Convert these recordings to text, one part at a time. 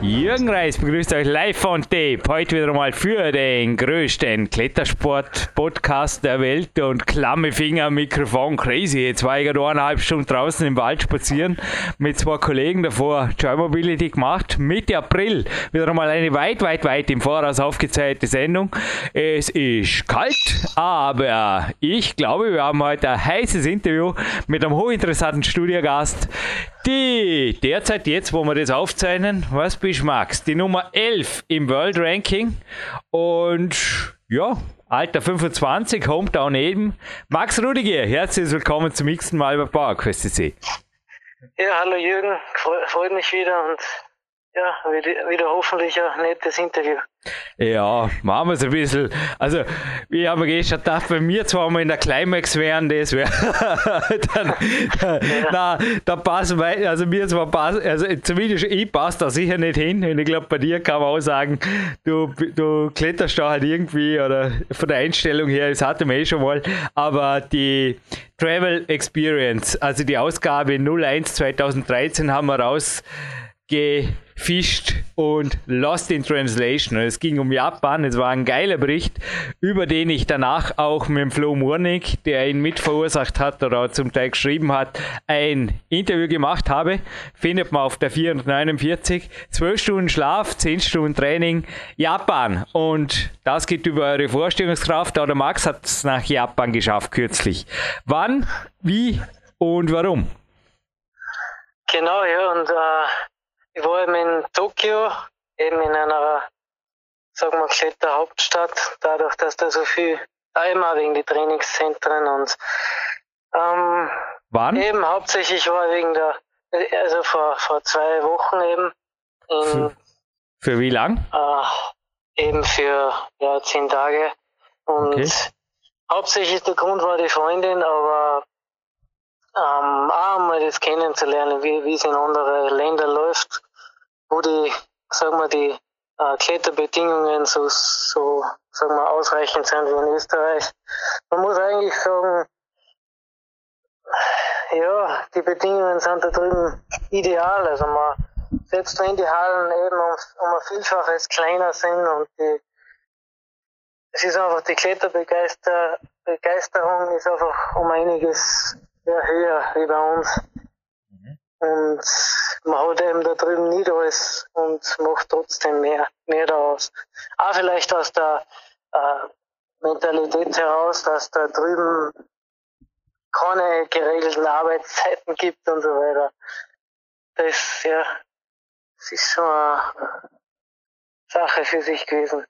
Jürgen Reis begrüßt euch live von Tape. Heute wieder mal für den größten Klettersport-Podcast der Welt und klamme Finger Mikrofon crazy. Jetzt war ich gerade eineinhalb Stunden draußen im Wald spazieren mit zwei Kollegen davor Joy Mobility gemacht. Mitte April wieder mal eine weit, weit, weit im Voraus aufgezeichnete Sendung. Es ist kalt, aber ich glaube, wir haben heute ein heißes Interview mit einem hochinteressanten Studiogast die derzeit jetzt, wo wir das aufzeichnen, was bist Max? Die Nummer 11 im World Ranking und ja, Alter 25, Hometown eben. Max Rudiger, herzlich willkommen zum nächsten Mal bei PowerQuest CC. Ja, hallo Jürgen, freut mich wieder und ja, wieder hoffentlich ein nettes Interview. Ja, machen wir es ein bisschen. Also, ich habe gestern gedacht, wenn wir zwar mal in der Climax wären, das wäre. dann, ja. na, da passen wir, also mir zwar passen, also zumindest ich passe da sicher nicht hin. Und ich glaube, bei dir kann man auch sagen, du, du kletterst da halt irgendwie, oder von der Einstellung her, das hatte man eh schon mal, aber die Travel Experience, also die Ausgabe 01 2013 haben wir raus gefischt und Lost in Translation. Es ging um Japan. Es war ein geiler Bericht, über den ich danach auch mit dem Flo Murnig, der ihn mit verursacht hat oder zum Teil geschrieben hat, ein Interview gemacht habe. Findet man auf der 449. 12 Stunden Schlaf, 10 Stunden Training, Japan. Und das geht über eure Vorstellungskraft. Oder Max hat es nach Japan geschafft kürzlich. Wann, wie und warum? Genau, ja, und äh ich war eben in Tokio, eben in einer, sagen wir, Kletterhauptstadt, dadurch, dass da so viel, einmal wegen die Trainingszentren und ähm, Wann? Eben hauptsächlich war wegen der, also vor, vor zwei Wochen eben. In, für, für wie lang? Äh, eben für ja, zehn Tage. Und okay. hauptsächlich der Grund war die Freundin, aber ähm, auch mal das kennenzulernen, wie, wie es in andere Länder läuft wo die, sagen wir, die äh, Kletterbedingungen so, so, sagen wir, ausreichend sind wie in Österreich. Man muss eigentlich sagen, ja, die Bedingungen sind da drüben ideal. Also man, selbst wenn die Hallen eben um, um ein Vielfaches kleiner sind und die, es ist einfach die Kletterbegeisterung ist einfach um einiges höher wie bei uns. Und man hat eben da drüben nicht alles und macht trotzdem mehr, mehr daraus. Auch vielleicht aus der äh, Mentalität heraus, dass da drüben keine geregelten Arbeitszeiten gibt und so weiter. Das, ja, das ist schon eine Sache für sich gewesen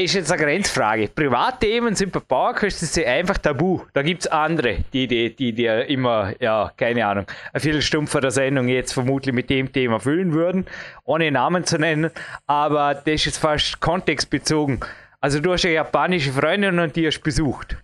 ist jetzt eine Grenzfrage. Privatthemen sind bei Bauerkösten einfach tabu. Da gibt es andere, die, die, die, die immer, ja, keine Ahnung, eine Viertelstunde der Sendung jetzt vermutlich mit dem Thema füllen würden, ohne Namen zu nennen. Aber das ist jetzt fast kontextbezogen. Also du hast eine japanische Freundin und die hast besucht.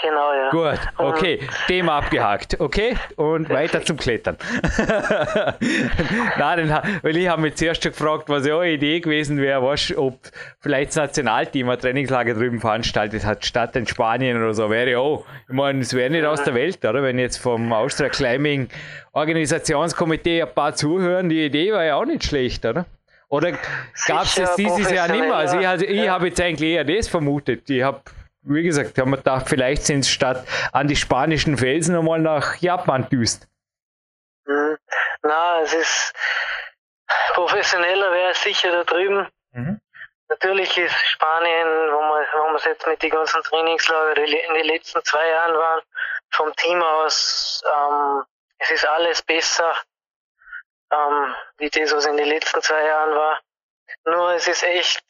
Genau, ja. Gut, okay, und Thema abgehakt, okay? Und weiter zum Klettern. Nein, weil ich habe mich zuerst gefragt, was ja eine Idee gewesen wäre, was, ob vielleicht das Nationalteam ein Trainingslager drüben veranstaltet hat, statt in Spanien oder so, wäre ja auch. Ich meine, es wäre nicht aus der Welt, oder? Wenn jetzt vom Austria Climbing Organisationskomitee ein paar zuhören, die Idee war ja auch nicht schlecht, oder? Oder gab es das dieses Jahr nicht mehr? Also ich, also ich ja. habe jetzt eigentlich eher das vermutet. Ich habe wie gesagt, haben wir gedacht, vielleicht sind es statt an die spanischen Felsen einmal nach Japan düst. Mhm. Na, es ist professioneller wäre es sicher da drüben. Mhm. Natürlich ist Spanien, wo wir, wo wir jetzt mit den ganzen Trainingslager in den letzten zwei Jahren waren, vom Team aus, ähm, es ist alles besser, ähm, wie das, was in den letzten zwei Jahren war. Nur es ist echt,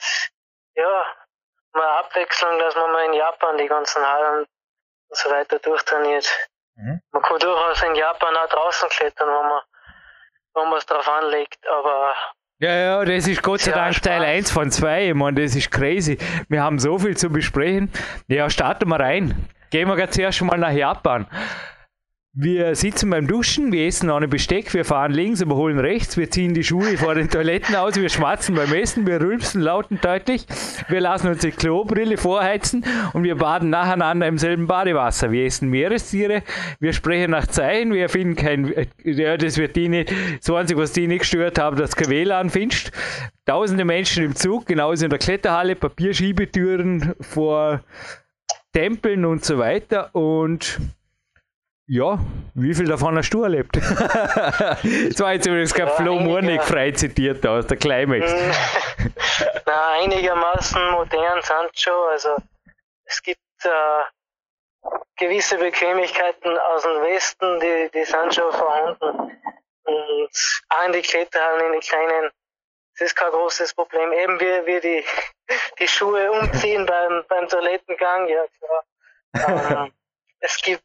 ja, mal Abwechslung, dass man mal in Japan die ganzen Hallen und so weiter durchtrainiert. Mhm. Man kann durchaus in Japan auch draußen klettern, wenn man wenn man es drauf anlegt, aber ja, ja, das ist Gott sei Dank. Teil 1 von 2. Ich meine, das ist crazy. Wir haben so viel zu besprechen. Ja, starten wir rein. Gehen wir jetzt zuerst mal nach Japan. Wir sitzen beim Duschen, wir essen ohne Besteck, wir fahren links, überholen rechts, wir ziehen die Schuhe vor den Toiletten aus, wir schmatzen beim Essen, wir rülpsen laut und deutlich, wir lassen uns die Klobrille vorheizen und wir baden nacheinander im selben Badewasser. Wir essen Meerestiere, wir sprechen nach Zeichen, wir finden kein, ja, das wird die nicht, das Einzige, was die nicht gestört haben, dass kein WLAN findest. Tausende Menschen im Zug, genauso in der Kletterhalle, Papierschiebetüren vor Tempeln und so weiter und ja, wie viel davon hast du erlebt? das war jetzt übrigens kein ja, Flo Murnig frei zitiert aus der Climax. Na, einigermaßen modern sind schon. Also es gibt äh, gewisse Bequemlichkeiten aus dem Westen, die, die sind schon vorhanden. Und auch in die Kletterhallen, in die kleinen, das ist kein großes Problem. Eben wie, wie die, die Schuhe umziehen beim, beim Toilettengang, ja klar. Ähm, es gibt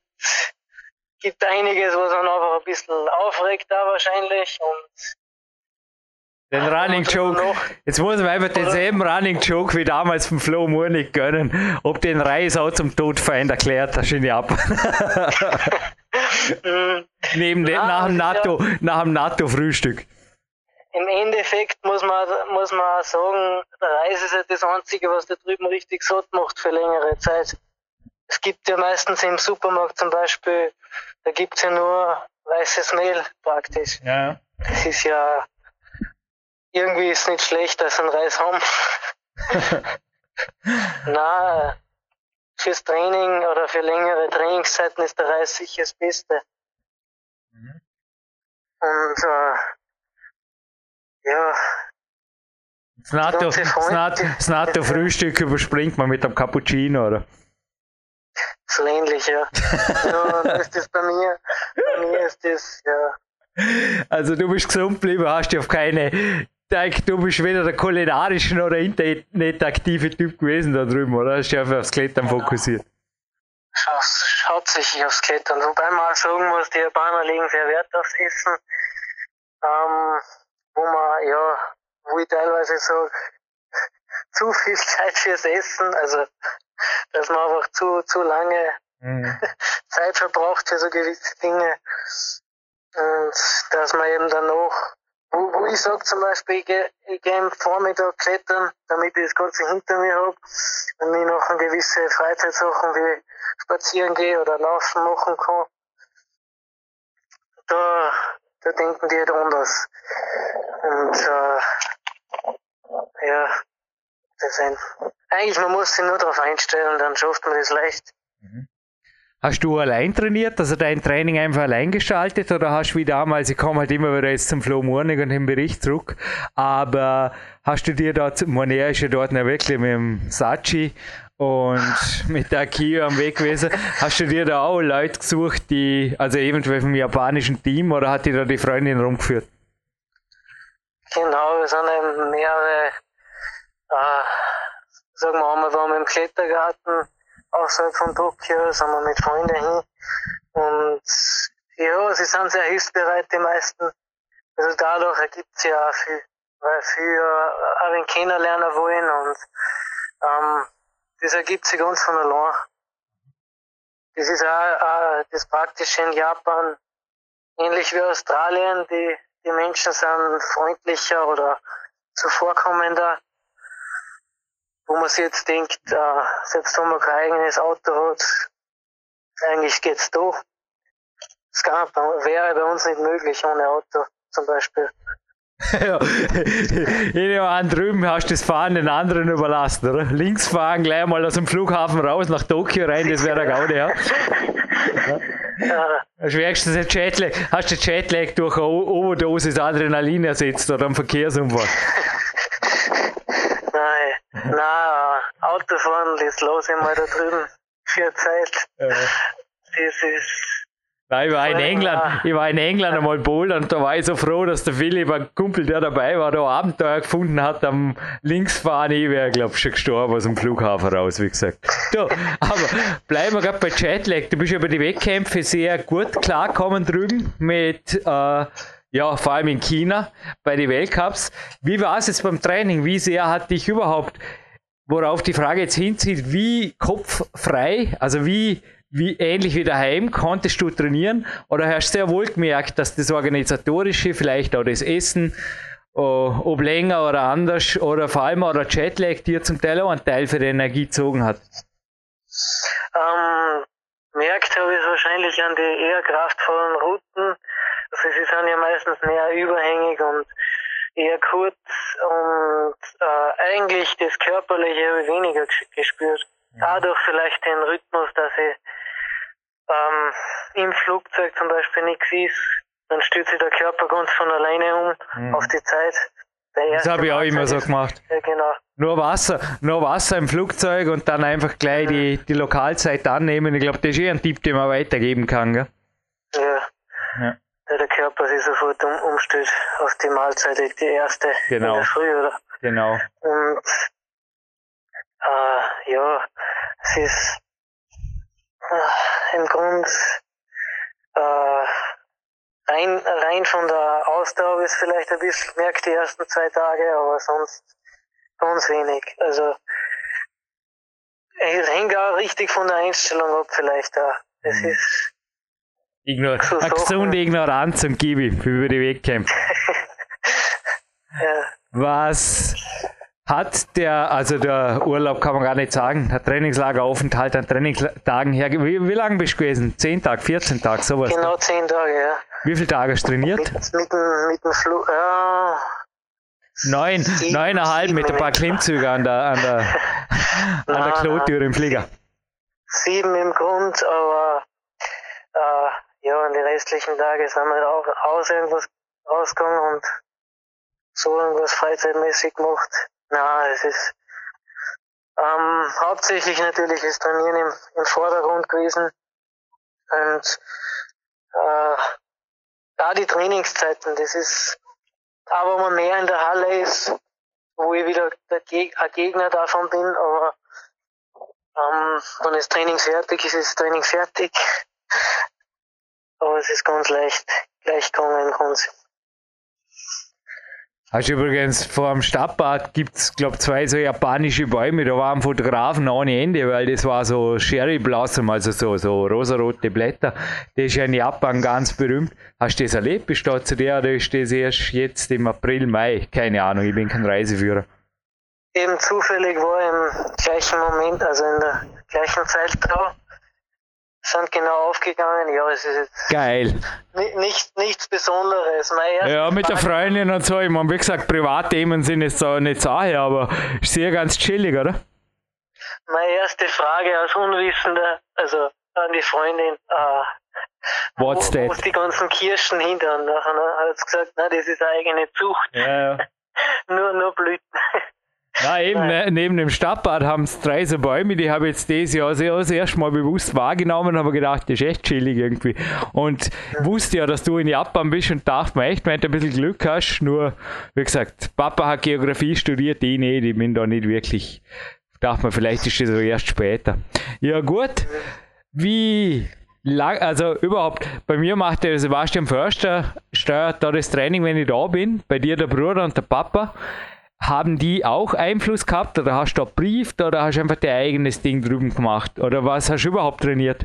gibt einiges, was man einfach ein bisschen aufregt da wahrscheinlich und den Running Joke. Jetzt muss man einfach denselben Running Joke wie damals vom Flo nicht gönnen. Ob den Reis auch zum Todfeind erklärt, das schiene ab. Mhm. Neben den, nach dem NATO, nach dem NATO-Frühstück. Im Endeffekt muss man, muss man sagen, der Reis ist ja das Einzige, was da drüben richtig satt macht für längere Zeit. Es gibt ja meistens im Supermarkt zum Beispiel da gibt es ja nur weißes Mehl praktisch. Ja. Das ist ja irgendwie ist nicht schlecht, als ein Reis haben. Na, fürs Training oder für längere Trainingszeiten ist der Reis sicher das Beste. Mhm. Und äh, ja. Das NATO-Frühstück überspringt man mit einem Cappuccino, oder? So ähnlich, ja. ja ist das bei mir. Bei mir ist das, ja. Also du bist gesund geblieben, hast dich auf keine du bist weder der kulinarischen oder internetaktive Typ gewesen da drüben, oder? Hast dich einfach aufs Klettern fokussiert? Hauptsächlich aufs Klettern. Wobei man auch sagen muss, die Japaner legen sehr Wert aufs Essen. Ähm, wo man, ja, wo ich teilweise sage, zu viel Zeit fürs Essen. Also dass man einfach zu, zu lange mhm. Zeit verbraucht für so gewisse Dinge. Und dass man eben dann noch, wo, wo ich sage zum Beispiel, ich gehe ich geh am Vormittag klettern, damit ich das Ganze hinter mir habe und ich noch gewisse Freizeitsachen wie spazieren gehe oder laufen machen kann. Da, da denken die halt anders. Und äh, ja, das sind eigentlich, man muss sich nur darauf einstellen, dann schafft man das leicht. Mhm. Hast du allein trainiert, also dein Training einfach allein gestaltet oder hast du wie damals, ich komme halt immer wieder jetzt zum Flo Morning und den Bericht zurück, aber hast du dir dort, Monia ist ja dort noch wirklich mit dem Sachi und mit der Kio am Weg gewesen, hast du dir da auch Leute gesucht, die, also eventuell vom japanischen Team oder hat dir da die Freundin rumgeführt? Genau, wir sind eben mehrere äh, sagen wir einmal, waren wir im Klettergarten außerhalb von Tokio, sind wir mit Freunden hin. Und ja, sie sind sehr hilfsbereit, die meisten. Also dadurch ergibt es ja auch viel, weil viele auch ihn kennenlernen wollen und ähm, das ergibt sich ganz von allein. Das ist auch, auch das Praktische in Japan, ähnlich wie Australien, die, die Menschen sind freundlicher oder zuvorkommender wo man sich jetzt denkt, äh, selbst wenn man kein eigenes Auto hat, eigentlich geht's doch. Das kann, wäre bei uns nicht möglich ohne Auto zum Beispiel. ja, an drüben hast du das Fahren den anderen überlassen, oder? Links fahren, gleich mal aus dem Flughafen raus nach Tokio rein, das wäre der Gaudi, ja. ja. Das Schwierigste ist Jetlag, hast du Jetlag durch eine Overdosis Adrenalin ersetzt oder einen Verkehrsunfall? Na, Autofahren lässt los immer da drüben. Für Zeit. Ja. Das ist. Nein, ich war in England, ich war in England einmal bouldern und da war ich so froh, dass der Philipp, ein Kumpel, der dabei war, da Abenteuer gefunden hat am Linksfahren. Ich wäre, glaube ich, schon gestorben aus dem Flughafen raus, wie gesagt. Du, aber bleiben wir gerade bei Jetlag. Du bist über die Wettkämpfe sehr gut klarkommen drüben mit äh, ja, vor allem in China bei den Weltcups. Wie war es jetzt beim Training? Wie sehr hat dich überhaupt, worauf die Frage jetzt hinzieht, wie kopffrei, also wie, wie ähnlich wie daheim konntest du trainieren oder hast du sehr wohl gemerkt, dass das Organisatorische, vielleicht auch das Essen, uh, ob länger oder anders oder vor allem auch der Jetlag dir zum Teil auch einen Teil für die Energie gezogen hat? Ähm, merkt habe ich es wahrscheinlich an die eher kraftvollen Routen. Also sie sind ja meistens mehr überhängig und eher kurz und äh, eigentlich das Körperliche habe ich weniger gespürt. Mhm. Dadurch vielleicht den Rhythmus, dass ich ähm, im Flugzeug zum Beispiel nichts ist, dann stürzt sich der Körper ganz von alleine um mhm. auf die Zeit. Das habe ich auch immer so gemacht. Ja, genau. Nur Wasser, nur Wasser im Flugzeug und dann einfach gleich mhm. die, die Lokalzeit annehmen. Ich glaube, das ist eh ein Tipp, den man weitergeben kann. Gell? Ja. ja. Der Körper sich sofort um, umstellt auf die Mahlzeit, die erste genau. in der Früh, oder? Genau. Und äh, ja, es ist äh, im Grunde äh, rein, rein von der Ausdauer ist vielleicht ein bisschen gemerkt die ersten zwei Tage, aber sonst ganz wenig. Also es hängt auch richtig von der Einstellung ab vielleicht da. Es mhm. ist Ignor so eine gesunde Ignoranz und Gibi über die Wettkämpfe. ja. Was hat der, also der Urlaub kann man gar nicht sagen, der Trainingslageraufenthalt an Trainingstagen her, wie, wie lange bist du gewesen? Zehn Tage, 14 Tage, sowas? Genau, zehn Tage, ja. Wie viele Tage hast du trainiert? Mit, mit, dem, mit dem Flug, ja. Neun, sieben, neuneinhalb mit ein paar Klimmzüge an der, an der, an der Klotür im Flieger. Sieben im Grund, aber ja, an die restlichen Tage sind wir auch aus irgendwas rausgegangen und so irgendwas freizeitmäßig gemacht. Na, es ist ähm, hauptsächlich natürlich das Trainieren im, im Vordergrund gewesen. Und äh, da die Trainingszeiten, das ist, aber man mehr in der Halle ist, wo ich wieder der Geg ein Gegner davon bin, aber ähm, wenn das Training fertig ist, ist das Training fertig. Aber es ist ganz leicht, gleich im Prinzip. Hast du übrigens vor dem Stadtbad gibt es, glaube zwei so japanische Bäume, da waren Fotografen ohne Ende, weil das war so Sherry Blossom, also so, so rosarote Blätter. Das ist ja in Japan ganz berühmt. Hast du das erlebt? Bist du zu der oder ist das erst jetzt im April, Mai? Keine Ahnung, ich bin kein Reiseführer. Eben zufällig war im gleichen Moment, also in der gleichen Zeit da sind genau aufgegangen. Ja, es ist jetzt Geil. Nicht, nichts Besonderes. ja, mit der Freundin und so. Ich meine, wie gesagt, Privatthemen sind jetzt so nicht Sache, aber ist sehr ganz chillig, oder? Meine erste Frage als Unwissender, also an die Freundin, äh, What's wo, wo die ganzen Kirschen hinter? Und nachher hat sie gesagt, nein, das ist eine eigene Zucht. Ja, ja. nur, nur Blüten. Na eben, ne, neben dem Stadtbad haben es drei so Bäume, die habe ich jetzt dieses Jahr sehr, das erste Mal bewusst wahrgenommen und habe gedacht, das ist echt chillig irgendwie. Und ja. wusste ja, dass du in Japan bist und dachte mir echt, wenn du ein bisschen Glück hast, nur, wie gesagt, Papa hat Geografie studiert, ich nicht, ich bin da nicht wirklich, dachte mir, vielleicht ist das so erst später. Ja gut, wie lang, also überhaupt, bei mir macht der Sebastian Förster, steuert da das Training, wenn ich da bin, bei dir der Bruder und der Papa. Haben die auch Einfluss gehabt oder hast du da brieft oder hast du einfach dein eigenes Ding drüben gemacht? Oder was hast du überhaupt trainiert?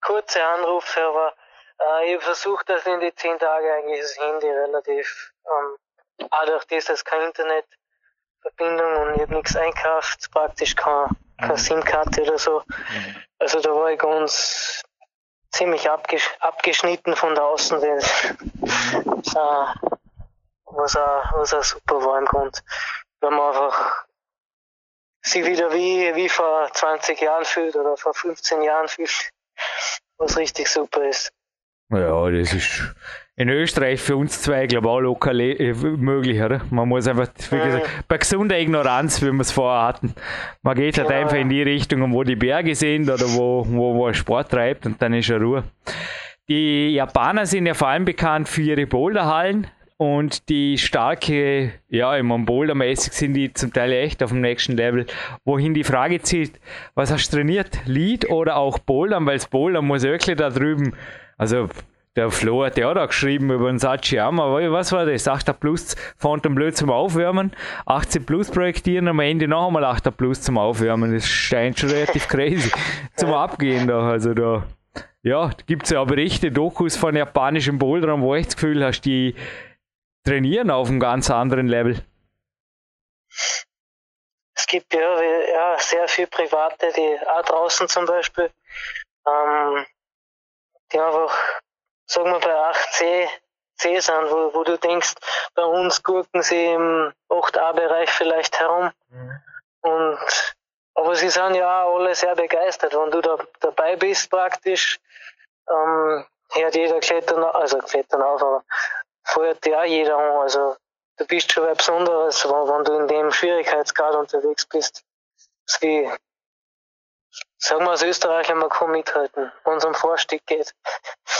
Kurze Anrufe, aber äh, ich habe versucht, dass in die zehn Tage eigentlich das Handy relativ, ähm, auch durch das, dass keine Internetverbindung und ich habe nichts einkauft, praktisch keine, keine mhm. SIM-Karte oder so. Mhm. Also da war ich ganz ziemlich abgesch abgeschnitten von der Außenwelt. Mhm. äh, was auch, was auch super war im Grund. Wenn man einfach sich wieder wie, wie vor 20 Jahren fühlt oder vor 15 Jahren fühlt, was richtig super ist. Ja, das ist in Österreich für uns zwei, glaube ich, auch locker äh, möglich, oder? Man muss einfach, wie gesagt, mhm. bei gesunder Ignoranz, wie wir es vorher hatten, man geht halt genau. einfach in die Richtung, wo die Berge sind oder wo, wo, wo Sport treibt und dann ist ja Ruhe. Die Japaner sind ja vor allem bekannt für ihre Boulderhallen. Und die starke, ja, im Boulder-mäßig sind die zum Teil echt auf dem nächsten Level. Wohin die Frage zieht, was hast du trainiert? Lead oder auch Bouldern? Weil das Bouldern muss wirklich da drüben, also der Flo hat ja auch da geschrieben über den Sachiyama. Was war das? 8 Plus Phantom Blöd zum Aufwärmen, 18 Plus projektieren, am Ende noch einmal 8 Plus zum Aufwärmen. Das scheint schon relativ crazy zum Abgehen da. Also da, ja, gibt es ja aber echte Dokus von japanischen Bouldern, wo ich das Gefühl hast, die trainieren auf einem ganz anderen Level. Es gibt ja, ja sehr viele Private, die auch draußen zum Beispiel, ähm, die einfach sagen wir bei 8C C sind, wo, wo du denkst, bei uns gurken sie im 8A-Bereich vielleicht herum. Mhm. Und aber sie sind ja auch alle sehr begeistert, wenn du da dabei bist praktisch. Ähm, hört jeder klettern, also klettern auf, aber feuert ja jeder an. Also du bist schon was Besonderes, wenn, wenn du in dem Schwierigkeitsgrad unterwegs bist. Wie Sagen wir als Österreicher, man kann mithalten, wenn es um Vorstieg geht.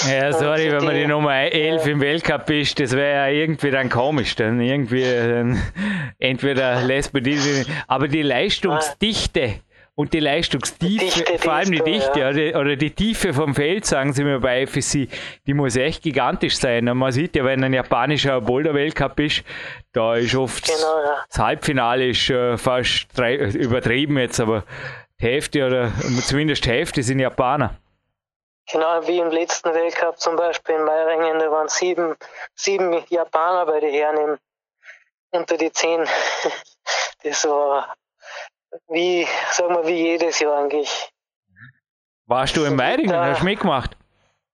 Ja, sorry, wenn man die Nummer 11 ja. im Weltcup ist, das wäre ja irgendwie dann komisch. Dann irgendwie, dann entweder lässt man diese, aber die Leistungsdichte und die Leistungstiefe, Dichte, vor allem die Dichte ja. oder, oder, die Tiefe vom Feld, sagen sie mir bei FSC, die muss echt gigantisch sein. Und man sieht ja, wenn ein japanischer Boulder-Weltcup ist, da ist oft genau, ja. das Halbfinale ist äh, fast drei, übertrieben jetzt, aber Hälfte oder zumindest Hälfte sind Japaner. Genau wie im letzten Weltcup zum Beispiel in Meiringen, da waren sieben, sieben Japaner bei den Herren unter die zehn. Das war wie, sagen wir, wie jedes Jahr eigentlich. Warst du in Meiringen? Hast du mitgemacht?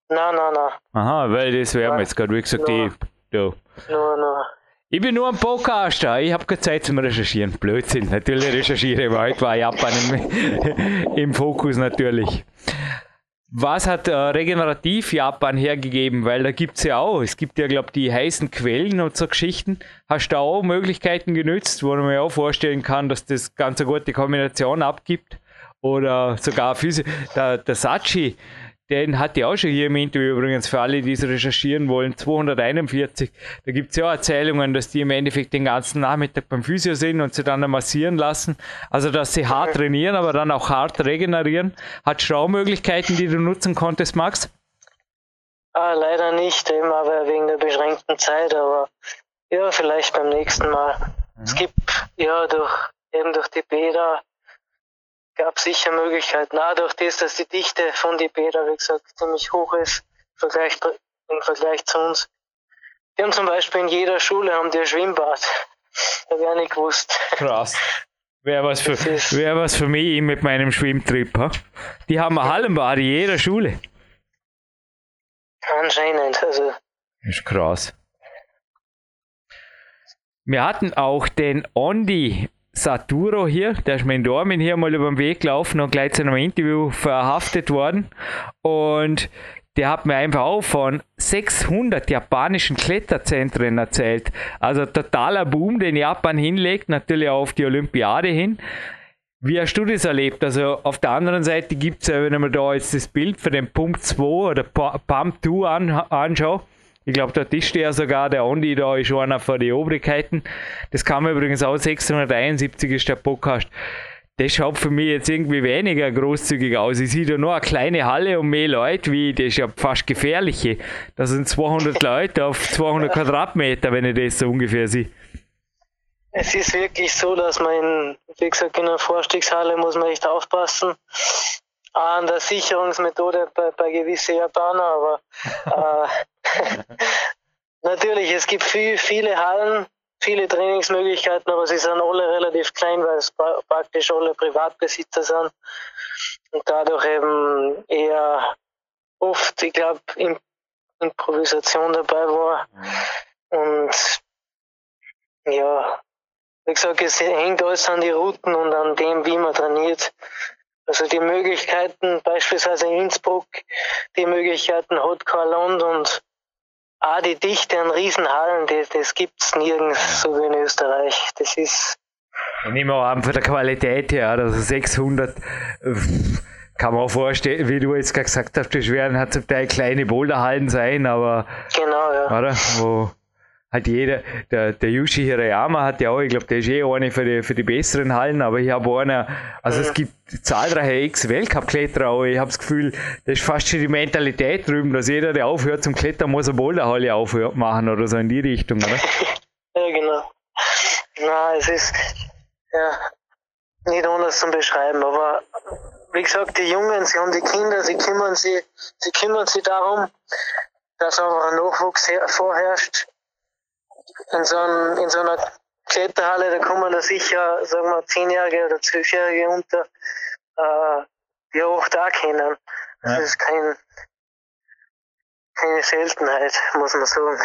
Nein, nein, nein. Aha, weil das wäre mir jetzt gerade, wie gesagt, die. Da. No, no. Ich bin nur ein Podcaster. Ich habe keine Zeit zum Recherchieren. Blödsinn. Natürlich recherchiere ich, weil heute war Japan im, im Fokus natürlich. Was hat äh, regenerativ Japan hergegeben? Weil da gibt es ja auch, es gibt ja, glaube ich, die heißen Quellen und so Geschichten. Hast du da auch Möglichkeiten genützt, wo man mir auch vorstellen kann, dass das ganz eine gute Kombination abgibt? Oder sogar Physio der, der Sachi, den hatte ich auch schon hier im Interview übrigens für alle, die es recherchieren wollen, 241. Da gibt es ja auch Erzählungen, dass die im Endeffekt den ganzen Nachmittag beim Physio sind und sie dann massieren lassen. Also, dass sie hart trainieren, aber dann auch hart regenerieren. Hat Schraumöglichkeiten, die du nutzen konntest, Max? Ah, leider nicht, eben aber wegen der beschränkten Zeit, aber ja, vielleicht beim nächsten Mal. Mhm. Es gibt ja durch eben durch die Bäder gab sicher Möglichkeiten. Auch durch das, dass die Dichte von die Bäder, wie gesagt, ziemlich hoch ist im Vergleich, im Vergleich zu uns. Die haben zum Beispiel in jeder Schule haben die ein Schwimmbad. Da wäre nicht gewusst. Krass. Wäre was, für, wär was für mich mit meinem Schwimmtrip. Ha? Die haben ein Hallenbad in jeder Schule. Anscheinend, also. Das ist krass. Wir hatten auch den Ondi Saturo hier, der ist mir in Dormin hier mal über den Weg gelaufen und gleich zu einem Interview verhaftet worden. Und der hat mir einfach auch von 600 japanischen Kletterzentren erzählt. Also totaler Boom, den Japan hinlegt, natürlich auch auf die Olympiade hin. Wie hast du das erlebt? Also auf der anderen Seite gibt es ja, wenn man da jetzt das Bild für den Pump 2 oder Pump 2 an, anschaut, ich glaube, dort ist ja sogar der Andi, da ist einer von den Obrigkeiten. Das kam übrigens auch 671 ist der Podcast. Das schaut für mich jetzt irgendwie weniger großzügig aus. Ich sehe da nur eine kleine Halle und mehr Leute, wie das ist ja fast gefährliche. Das sind 200 Leute auf 200 Quadratmeter, wenn ich das so ungefähr sehe. Es ist wirklich so, dass man, in, wie gesagt, in der Vorstiegshalle muss man echt aufpassen an der Sicherungsmethode bei, bei gewissen Japanern, aber äh, natürlich, es gibt viel, viele Hallen, viele Trainingsmöglichkeiten, aber sie sind alle relativ klein, weil es praktisch alle Privatbesitzer sind und dadurch eben eher oft, ich glaube, Improvisation dabei war. Und ja, wie gesagt, es hängt alles an die Routen und an dem, wie man trainiert. Also die Möglichkeiten, beispielsweise Innsbruck, die Möglichkeiten hat kein Land und auch die Dichte an Riesenhallen, die, das es nirgends so wie in Österreich. Das ist. Ich nehme auch an, von der Qualität her, also 600, äh, kann man auch vorstellen, wie du jetzt gerade gesagt hast, das werden halt zum Teil kleine Boulderhallen sein, aber. Genau, ja. Oder? Wo halt jeder, der, der Yushi Hirayama hat ja auch, ich glaube, der ist eh eine für die, für die besseren Hallen, aber ich habe einer, also es gibt zahlreiche Ex-Weltcup-Kletterer, aber ich habe das Gefühl, das ist fast schon die Mentalität drüben, dass jeder, der aufhört zum Klettern, muss eine Boulderhalle aufmachen oder so in die Richtung, oder? ja, genau. Na, es ist ja nicht anders zu beschreiben, aber wie gesagt, die Jungen, sie haben die Kinder, sie kümmern sich, sie kümmern sich darum, dass einfach ein Nachwuchs vorherrscht. In so, ein, in so einer Kletterhalle, da kommen da sicher, sagen wir, Zehnjährige oder Zwölfjährige unter, äh, die auch da kennen. Das ja. ist kein, keine Seltenheit, muss man sagen.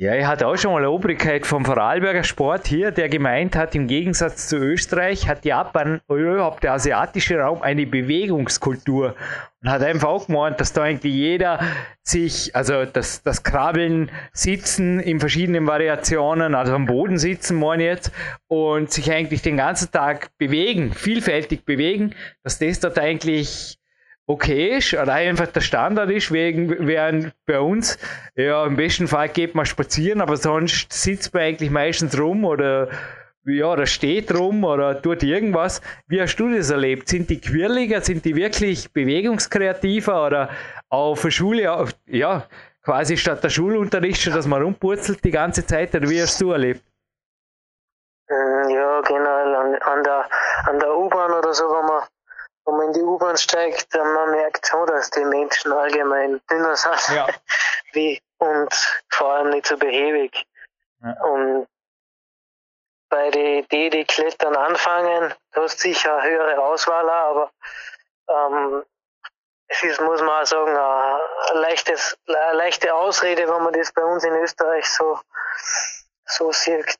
Ja, ich hatte auch schon mal eine Obrigkeit vom Vorarlberger Sport hier, der gemeint hat, im Gegensatz zu Österreich hat Japan, überhaupt der asiatische Raum, eine Bewegungskultur. Und hat einfach auch gemeint, dass da eigentlich jeder sich, also das, das Krabbeln, Sitzen in verschiedenen Variationen, also am Boden sitzen, meine jetzt, und sich eigentlich den ganzen Tag bewegen, vielfältig bewegen, dass das dort eigentlich okay ist oder einfach der Standard ist, wegen, während bei uns, ja, im besten Fall geht man spazieren, aber sonst sitzt man eigentlich meistens rum oder ja, oder steht rum oder tut irgendwas. Wie hast du das erlebt? Sind die quirliger, sind die wirklich bewegungskreativer oder auf der Schule, ja, quasi statt der Schulunterricht schon, dass man rumpurzelt die ganze Zeit oder wie hast du erlebt? Mm, ja, genau, an, an der, an der U-Bahn oder so, wenn man in die U-Bahn steigt, dann man merkt schon, dass die Menschen allgemein dünner sind ja. wie, und vor allem nicht so behäbig. Ja. Und bei den, die, die klettern anfangen, du hast sicher eine höhere Auswahl, aber ähm, es ist, muss man auch sagen, eine, leichtes, eine leichte Ausrede, wenn man das bei uns in Österreich so, so sieht.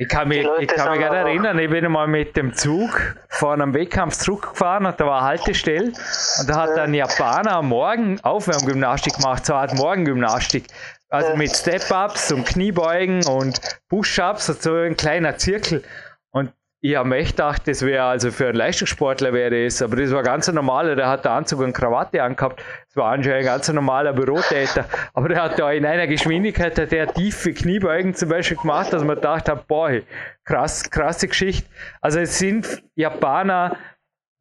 Ich kann mich, ich kann mich gerade erinnern, ich bin einmal mit dem Zug vor einem Wettkampf zurückgefahren und da war eine Haltestelle und da hat ein Japaner am Morgen Aufwärmgymnastik gemacht, so Art Morgengymnastik. Also mit Step-Ups und Kniebeugen und Push-Ups, so ein kleiner Zirkel. Und ich habe echt gedacht, das wäre also für einen Leistungssportler wäre das, aber das war ganz ein normaler, der hat den Anzug und Krawatte angehabt. Das war anscheinend ein ganz normaler Bürotäter. Aber der hat da in einer Geschwindigkeit hat der tiefe Kniebeugen zum Beispiel gemacht, dass man gedacht hat, boah, krass, krasse Geschichte. Also es sind Japaner,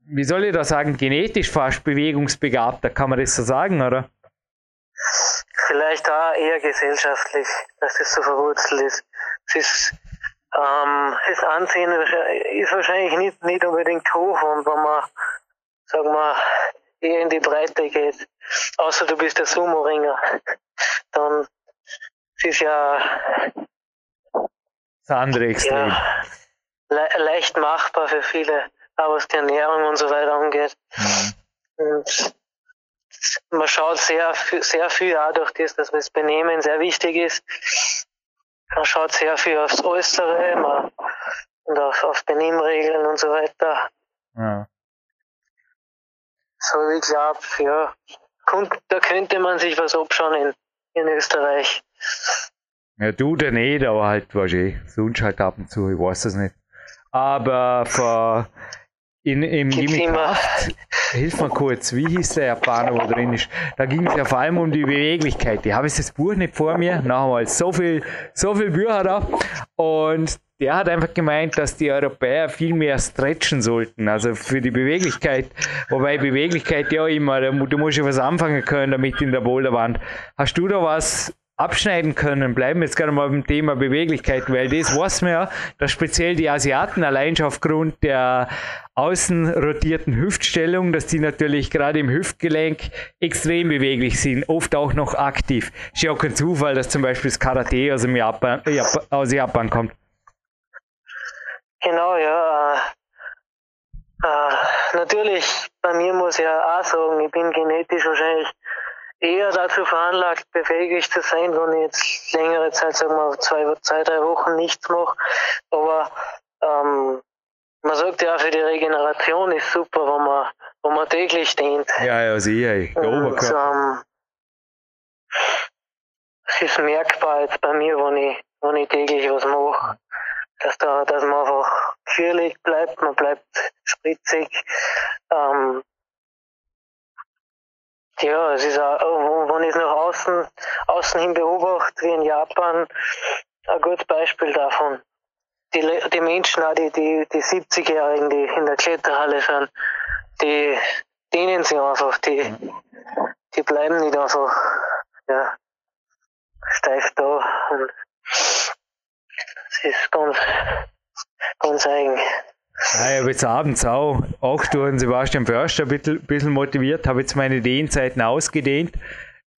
wie soll ich das sagen, genetisch fast bewegungsbegabter, kann man das so sagen, oder? Vielleicht auch eher gesellschaftlich, dass das so verwurzelt ist. Es ist ähm, das Ansehen ist wahrscheinlich nicht, nicht unbedingt hoch und wenn man, sagen wir, eher in die Breite geht, außer du bist der Sumo-Ringer, dann ist ja das andere Extrem. Ja, le leicht machbar für viele, auch was die Ernährung und so weiter angeht. Mhm. Und man schaut sehr, sehr viel auch durch das, dass das Benehmen sehr wichtig ist. Man schaut sehr viel aufs Äußere man, und auf, auf Benimmregeln und so weiter. Ja. So, ich glaube, ja, da könnte man sich was abschauen in, in Österreich. Ja, du der nicht, aber halt wahrscheinlich. Sonst halt ab und zu, ich weiß es nicht. Aber vor in, im Gimmikraft, hilf mir kurz, wie hieß der Japaner, wo drin ist? Da ging es ja vor allem um die Beweglichkeit. Ich habe jetzt das Buch nicht vor mir, nochmal so viel, so viel Bücher da. Und der hat einfach gemeint, dass die Europäer viel mehr stretchen sollten, also für die Beweglichkeit. Wobei Beweglichkeit ja immer, du musst ja was anfangen können damit in der Boulderwand. Hast du da was abschneiden können, bleiben jetzt gerade mal beim Thema Beweglichkeit, weil das weiß man ja, dass speziell die Asiaten allein schon aufgrund der außen rotierten Hüftstellung, dass die natürlich gerade im Hüftgelenk extrem beweglich sind, oft auch noch aktiv. Ist ja auch kein Zufall, dass zum Beispiel das Karate aus, Japan, Japan, aus Japan kommt. Genau, ja. Äh, äh, natürlich, bei mir muss ich ja auch sagen, ich bin genetisch wahrscheinlich eher dazu veranlagt, befähigt zu sein, wenn ich jetzt längere Zeit, sagen wir zwei, zwei drei Wochen nichts mache. Aber ähm, man sagt ja, für die Regeneration ist super, wenn man, wenn man täglich dehnt. Ja, ja, sicher. Und, ähm, es ist merkbar jetzt bei mir, wenn ich, wenn ich täglich was mache, dass, da, dass man einfach kühlig bleibt, man bleibt spritzig. Ähm, Ja, es ist auch, wenn ich es nach außen, außen hin beobachte, wie in Japan, ein gutes Beispiel davon. Die, die Menschen, auch die, die, die 70-Jährigen, die in der Kletterhalle sind, die dehnen sich einfach, die, die bleiben nicht einfach ja, steif da und es ist ganz, ganz eigen. Ja, ich habe jetzt abends auch, auch durch Sebastian Förster ein bisschen, bisschen motiviert, habe jetzt meine Dehnzeiten ausgedehnt,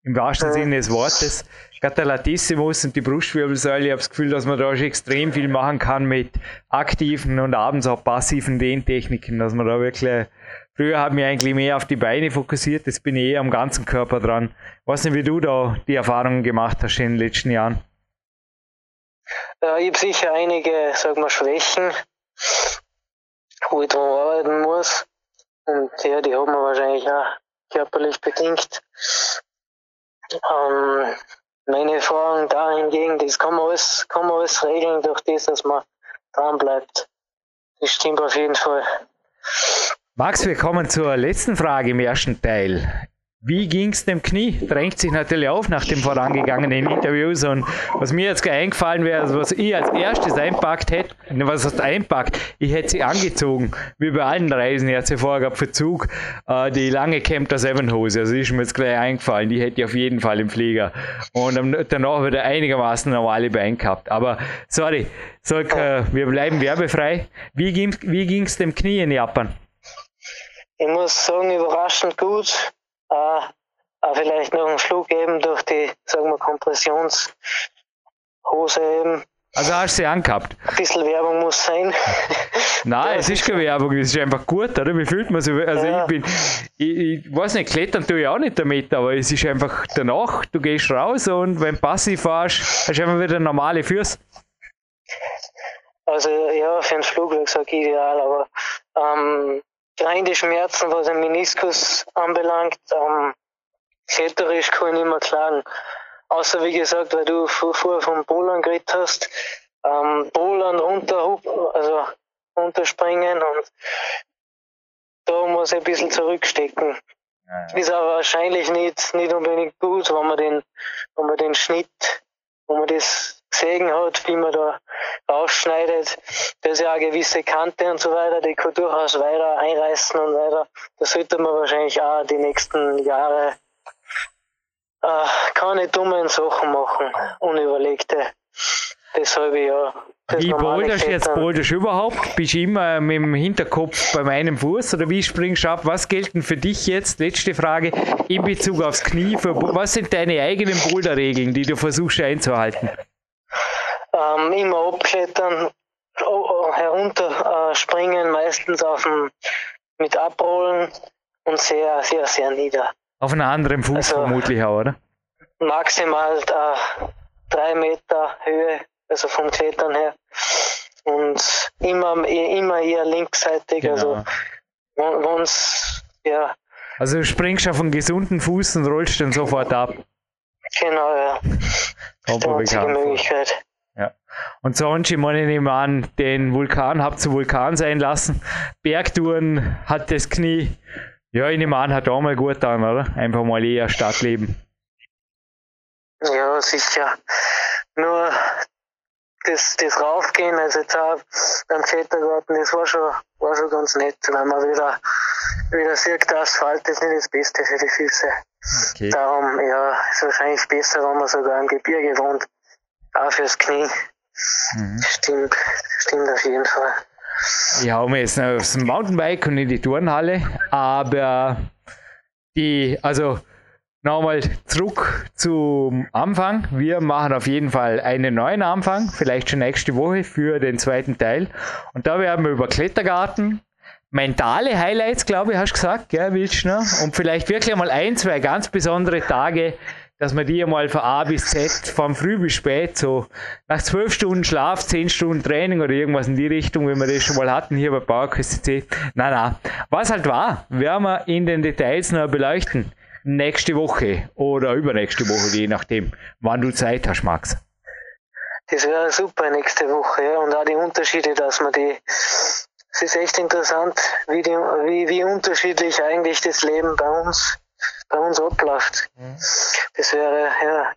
im wahrsten ja. Sinne des Wortes. Gerade Latissimus und die Brustwirbelsäule, ich habe das Gefühl, dass man da schon extrem viel machen kann mit aktiven und abends auch passiven Dehntechniken, dass man da wirklich Früher habe ich mich eigentlich mehr auf die Beine fokussiert, jetzt bin ich eher am ganzen Körper dran. Ich weiß nicht, wie du da die Erfahrungen gemacht hast in den letzten Jahren. Ja, ich habe sicher einige, sag mal, Schwächen, wo ich dran arbeiten muss. Und ja, die haben wir wahrscheinlich auch körperlich bedingt. Ähm, meine Erfahrung dahingegen, das kann man alles, kann man alles regeln durch das, dass man dran bleibt. Das stimmt auf jeden Fall. Max, wir kommen zur letzten Frage im ersten Teil. Wie ging es dem Knie? Drängt sich natürlich auf nach dem vorangegangenen Interviews. Und was mir jetzt eingefallen wäre, also was ich als erstes einpackt hätte, ne, was heißt einpackt? Ich hätte sie angezogen, wie bei allen Reisen jetzt vorgab für Zug, äh, die lange Camper Seven Hose. Also ist mir jetzt gleich eingefallen, die hätte ich auf jeden Fall im Flieger. Und danach wieder einigermaßen normale Beine gehabt. Aber sorry, sag, äh, wir bleiben werbefrei. Wie ging wie dem Knie in Japan? ich muss sagen, überraschend gut. Äh, auch vielleicht noch einen Flug eben durch die, sagen wir, Kompressionshose eben. Also hast du sie angehabt? Ein bisschen Werbung muss sein. Nein, es ist keine Werbung, es ist einfach gut, oder? Wie fühlt man sich? Also ja. ich bin, ich, ich, weiß nicht, klettern tue ich auch nicht damit, aber es ist einfach danach, du gehst raus und wenn du passiv fährst, hast du einfach wieder normale Füße. Also ja, für einen Flug sage ich ideal, aber ähm, reine Schmerzen, was den Meniskus anbelangt. Ähm, kletterisch kann ich nicht mehr klagen. Außer wie gesagt, weil du vorher vom Bowlern geredet hast. Ähm, Bowlern runter, also runterspringen und da muss ich ein bisschen zurückstecken. Ja, Ist aber wahrscheinlich nicht, nicht unbedingt gut, wenn man den, wenn man den Schnitt, wenn man das gesehen hat, wie man da rausschneidet. Ist ja eine gewisse Kante und so weiter, die kann durchaus weiter einreißen und weiter. Da sollte man wahrscheinlich auch die nächsten Jahre äh, keine dummen Sachen machen, unüberlegte. Deshalb ja. Wie boulderst du jetzt boulderst überhaupt? Bist du immer mit dem Hinterkopf bei meinem Fuß oder wie springst du ab? Was gilt denn für dich jetzt? Letzte Frage in Bezug aufs Knie. was sind deine eigenen Boulderregeln, die du versuchst einzuhalten? Ähm, immer abklettern, herunterspringen, äh, meistens auf dem, mit Abrollen und sehr, sehr, sehr nieder. Auf einem anderen Fuß also, vermutlich auch, oder? Maximal äh, drei Meter Höhe, also vom Klettern her. Und immer, immer eher linksseitig, also genau. also wenn's, ja. Also du springst auf einen gesunden Fuß und rollst dann sofort ab. Genau, ja. Das ist die einzige Möglichkeit. Und sonst, ich meine, ich nehme an, den Vulkan habt ihr Vulkan sein lassen. Bergtouren hat das Knie, ja, ich nehme an, hat auch mal gut an, oder? Einfach mal eher Stadtleben. Ja, sicher. Nur das, das Raufgehen, also jetzt auch beim Klettergarten, das war schon, war schon ganz nett, weil man wieder, wieder sieht, der Asphalt ist nicht das Beste für die Füße. Okay. Darum, ja, ist wahrscheinlich besser, wenn man sogar im Gebirge wohnt. Auch fürs Knie. Mhm. Stimmt, stimmt auf jeden Fall. Ich hau mir jetzt noch aufs Mountainbike und in die Turnhalle, aber die, also nochmal zurück zum Anfang. Wir machen auf jeden Fall einen neuen Anfang, vielleicht schon nächste Woche für den zweiten Teil. Und da werden wir über Klettergarten, mentale Highlights, glaube ich, hast du gesagt, gell, willst du noch? Und vielleicht wirklich mal ein, zwei ganz besondere Tage dass man die mal von A bis Z, von früh bis spät, so nach zwölf Stunden Schlaf, zehn Stunden Training oder irgendwas in die Richtung, wie wir das schon mal hatten hier bei PowerQuest CC. Na, na. Was halt war, werden wir in den Details noch beleuchten. Nächste Woche oder übernächste Woche, je nachdem, wann du Zeit hast, Max. Das wäre super nächste Woche, ja. Und auch die Unterschiede, dass man die, es ist echt interessant, wie, die, wie, wie unterschiedlich eigentlich das Leben bei uns bei uns abläuft. Mhm. Das wäre, ja,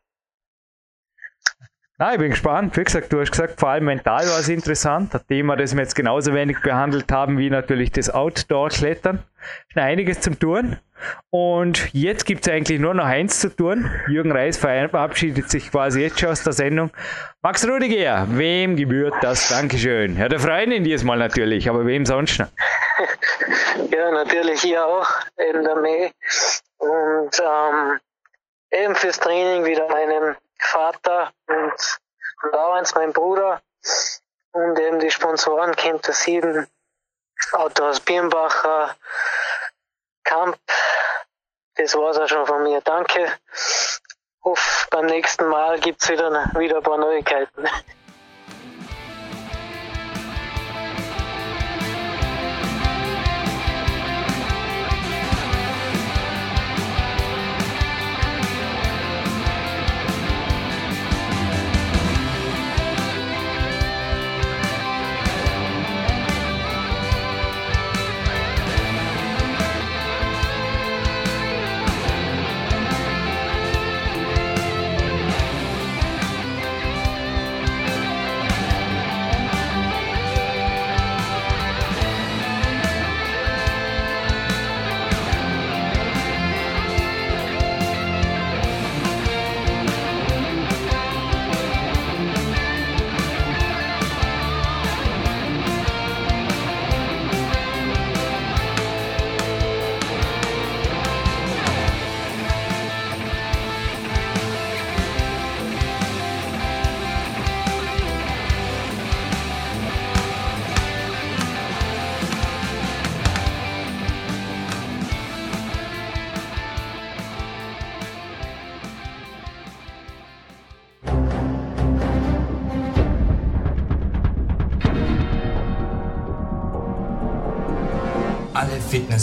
Ah, ich bin gespannt. Wie gesagt, du hast gesagt, vor allem mental war es interessant. Ein Thema, das wir jetzt genauso wenig behandelt haben wie natürlich das Outdoor-Klettern. Schon einiges zum Tun. Und jetzt gibt es eigentlich nur noch eins zu tun. Jürgen Reis verabschiedet sich quasi jetzt schon aus der Sendung. Max Rudiger, wem gebührt das Dankeschön? Ja, der Freundin diesmal natürlich, aber wem sonst noch? ja, natürlich ich auch, eben der May. Und ähm, eben fürs Training wieder meinem Vater und Lawrence, mein Bruder, und eben die Sponsoren Camp der Sieben, Autohaus Birnbacher, Kamp. Das war's auch schon von mir. Danke. Hoffe, beim nächsten Mal gibt's wieder, wieder ein paar Neuigkeiten.